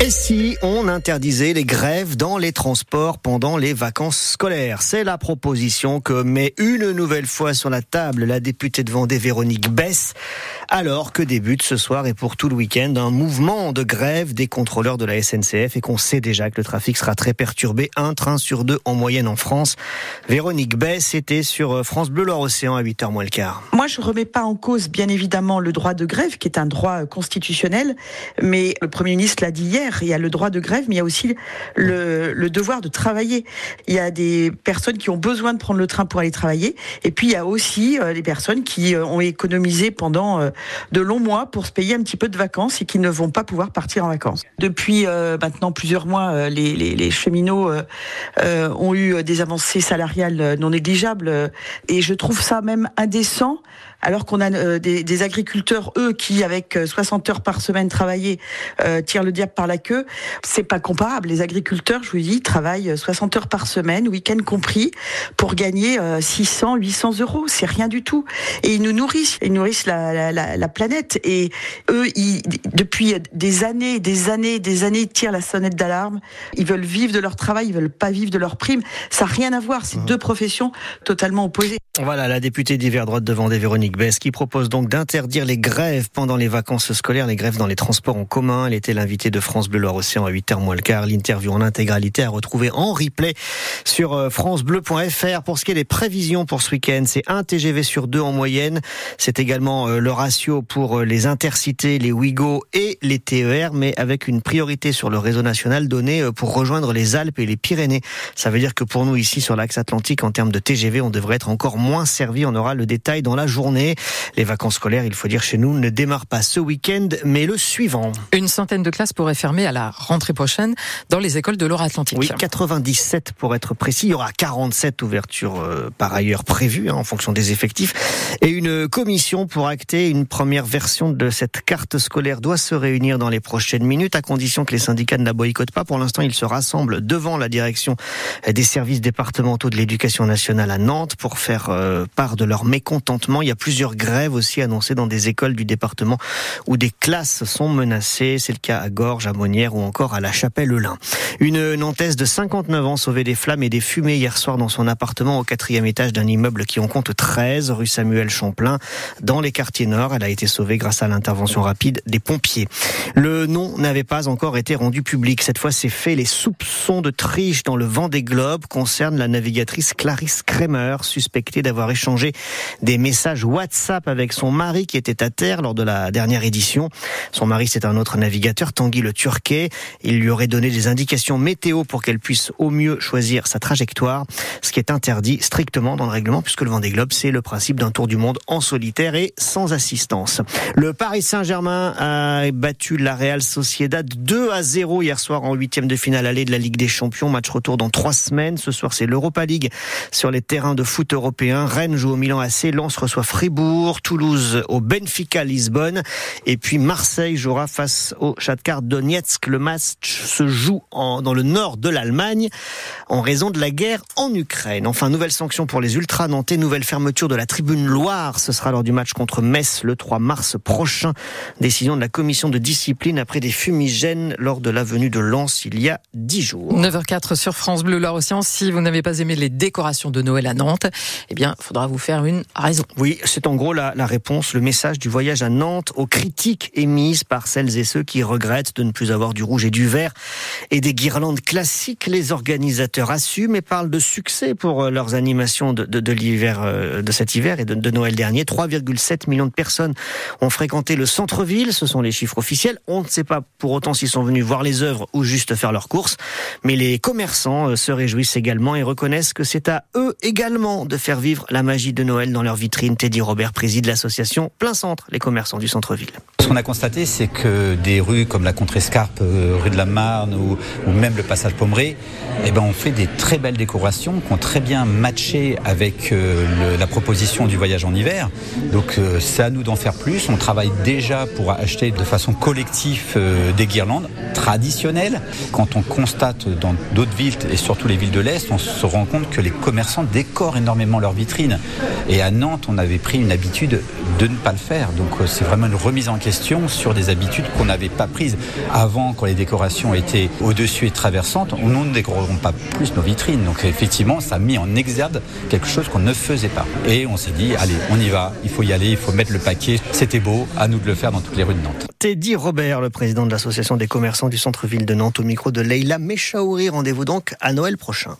Et si on interdisait les grèves dans les transports pendant les vacances scolaires? C'est la proposition que met une nouvelle fois sur la table la députée de Vendée Véronique Bess, alors que débute ce soir et pour tout le week-end un mouvement de grève des contrôleurs de la SNCF et qu'on sait déjà que le trafic sera très perturbé, un train sur deux en moyenne en France. Véronique Bess était sur France Bleu Loire-Océan à 8h moins le quart. Moi, je remets pas en cause, bien évidemment, le droit de grève, qui est un droit constitutionnel, mais le Premier ministre l'a dit hier, il y a le droit de grève, mais il y a aussi le, devoir de travailler. Il y a des personnes qui ont besoin de prendre le train pour aller travailler, et puis il y a aussi euh, les personnes qui euh, ont économisé pendant euh, de longs mois pour se payer un petit peu de vacances et qui ne vont pas pouvoir partir en vacances. Depuis maintenant plusieurs mois, les, cheminots ont eu des avancées salariales non négligeables, et je trouve ça même indécent alors qu'on a des, des, agriculteurs, eux, qui, avec 60 heures par semaine travaillées, tirent le diable par la queue. C'est pas comparable. Les agriculteurs, je vous dis, travaillent 60 heures par semaine, week-end compris, pour gagner 600, euh, 800 euros. C'est rien du tout. Et ils nous nourrissent. Ils nourrissent la, la, la planète. Et eux, ils, depuis des années, des années, des années, ils tirent la sonnette d'alarme. Ils veulent vivre de leur travail. Ils veulent pas vivre de leur prime. Ça n'a rien à voir. C'est mmh. deux professions totalement opposées. Voilà, la députée d'hiver droite de Vendée, Véronique Bess, qui propose donc d'interdire les grèves pendant les vacances scolaires, les grèves dans les transports en commun. Elle était l'invitée de France Bleu Loire-Océan à 8h moins le quart. L'interview en intégralité à retrouver en replay sur euh, francebleu.fr. Pour ce qui est des prévisions pour ce week-end, c'est un TGV sur deux en moyenne. C'est également euh, le ratio pour euh, les intercités, les Ouigo et les TER, mais avec une priorité sur le réseau national donné pour rejoindre les Alpes et les Pyrénées. Ça veut dire que pour nous ici sur l'axe Atlantique, en termes de TGV, on devrait être encore moins servi. On aura le détail dans la journée. Les vacances scolaires, il faut dire chez nous, ne démarrent pas ce week-end, mais le suivant. Une centaine de classes pourraient fermer à la rentrée prochaine dans les écoles de Loire-Atlantique. Oui, 97 pour être précis. Il y aura 47 ouvertures euh, par ailleurs prévues hein, en fonction des effectifs. Et une commission pour acter une première version de cette carte scolaire doit se réunir dans les prochaines minutes à condition que les syndicats ne la boycottent pas. Pour l'instant, ils se rassemblent devant la direction des services départementaux de l'éducation nationale à Nantes pour faire euh, part de leur mécontentement. Il y a plusieurs grèves aussi annoncées dans des écoles du département où des classes sont menacées. C'est le cas à Gorges, à Ou encore à la Chapelle-Lin. Une Nantaise de 59 ans sauvée des flammes et des fumées hier soir dans son appartement au quatrième étage d'un immeuble qui en compte 13, rue Samuel Champlain, dans les quartiers nord. Elle a été sauvée grâce à l'intervention rapide des pompiers. Le nom n'avait pas encore été rendu public. Cette fois, c'est fait. Les soupçons de triche dans le vent des globes concernent la navigatrice Clarisse Kremer, suspectée d'avoir échangé des messages WhatsApp avec son mari qui était à terre lors de la dernière édition. Son mari, c'est un autre navigateur, Tanguy le Il lui aurait donné des indications météo pour qu'elle puisse au mieux choisir sa trajectoire, ce qui est interdit strictement dans le règlement puisque le Vendée Globe, c'est le principe d'un tour du monde en solitaire et sans assistance. Le Paris Saint-Germain a battu la Real Sociedad 2 à 0 hier soir en huitième de finale allée de la Ligue des Champions. Match retour dans trois semaines. Ce soir, c'est l'Europa League sur les terrains de foot européens. Rennes joue au Milan AC, Lens reçoit Fribourg, Toulouse au Benfica Lisbonne et puis Marseille jouera face au Shakhtar Donetsk. Le match se joue en, dans le nord de l'Allemagne en raison de la guerre en Ukraine. Enfin, nouvelle sanction pour les ultra nantais, nouvelle fermeture de la tribune Loire. Ce sera lors du match contre Metz le 3 mars prochain. Décision de la commission de discipline après des fumigènes lors de la venue de Lens il y a 10 jours. 9h04 sur France Bleu Loire Océan. Si vous n'avez pas aimé les décorations de Noël à Nantes, eh bien, faudra vous faire une raison. Oui, c'est en gros la, la, réponse, le message du voyage à Nantes aux critiques émises par celles et ceux qui regrettent de ne plus avoir du rouge et du vert et des guirlandes classiques. Les organisateurs assument et parlent de succès pour euh, leurs animations de, de, l'hiver, euh, de cet hiver et de, Noël dernier. 3,7 millions de personnes ont fréquenté le centre-ville. Ce sont les chiffres officiels. On ne sait pas pour autant s'ils sont venus voir les œuvres ou juste faire leurs courses. Mais les commerçants euh, se réjouissent également et reconnaissent que c'est à eux également de faire vivre la magie de Noël dans leur vitrine. Teddy Robert préside l'association Plein Centre, les commerçants du centre-ville. Ce qu'on a constaté, c'est que des rues comme la Contrescarpe, euh, rue de la Marne ou, même le passage Pommeré, eh ben, on fait des très belles décorations qui ont très bien matché avec euh, la proposition du voyage en hiver. Donc euh, c'est à nous d'en faire plus. On travaille déjà pour acheter de façon collective des guirlandes traditionnelles. Quand on constate dans d'autres villes et surtout les villes de l'Est, on se rend compte que les commerçants décorent énormément leurs vitrines. Et à Nantes, on avait pris une habitude de ne pas le faire. Donc c'est vraiment une remise en question sur des habitudes qu'on n'avait pas prises. Avant, avant, quand les décorations étaient au-dessus et traversantes, nous ne décorerons pas plus nos vitrines. Donc effectivement, ça a mis en exergue quelque chose qu'on ne faisait pas. Et on s'est dit, allez, on y va, il faut y aller, il faut mettre le paquet. C'était beau, à nous de le faire dans toutes les rues de Nantes. Teddy Robert, le président de l'association des commerçants du centre-ville de Nantes, au micro de Leila Mechaouri. Rendez-vous donc à Noël prochain.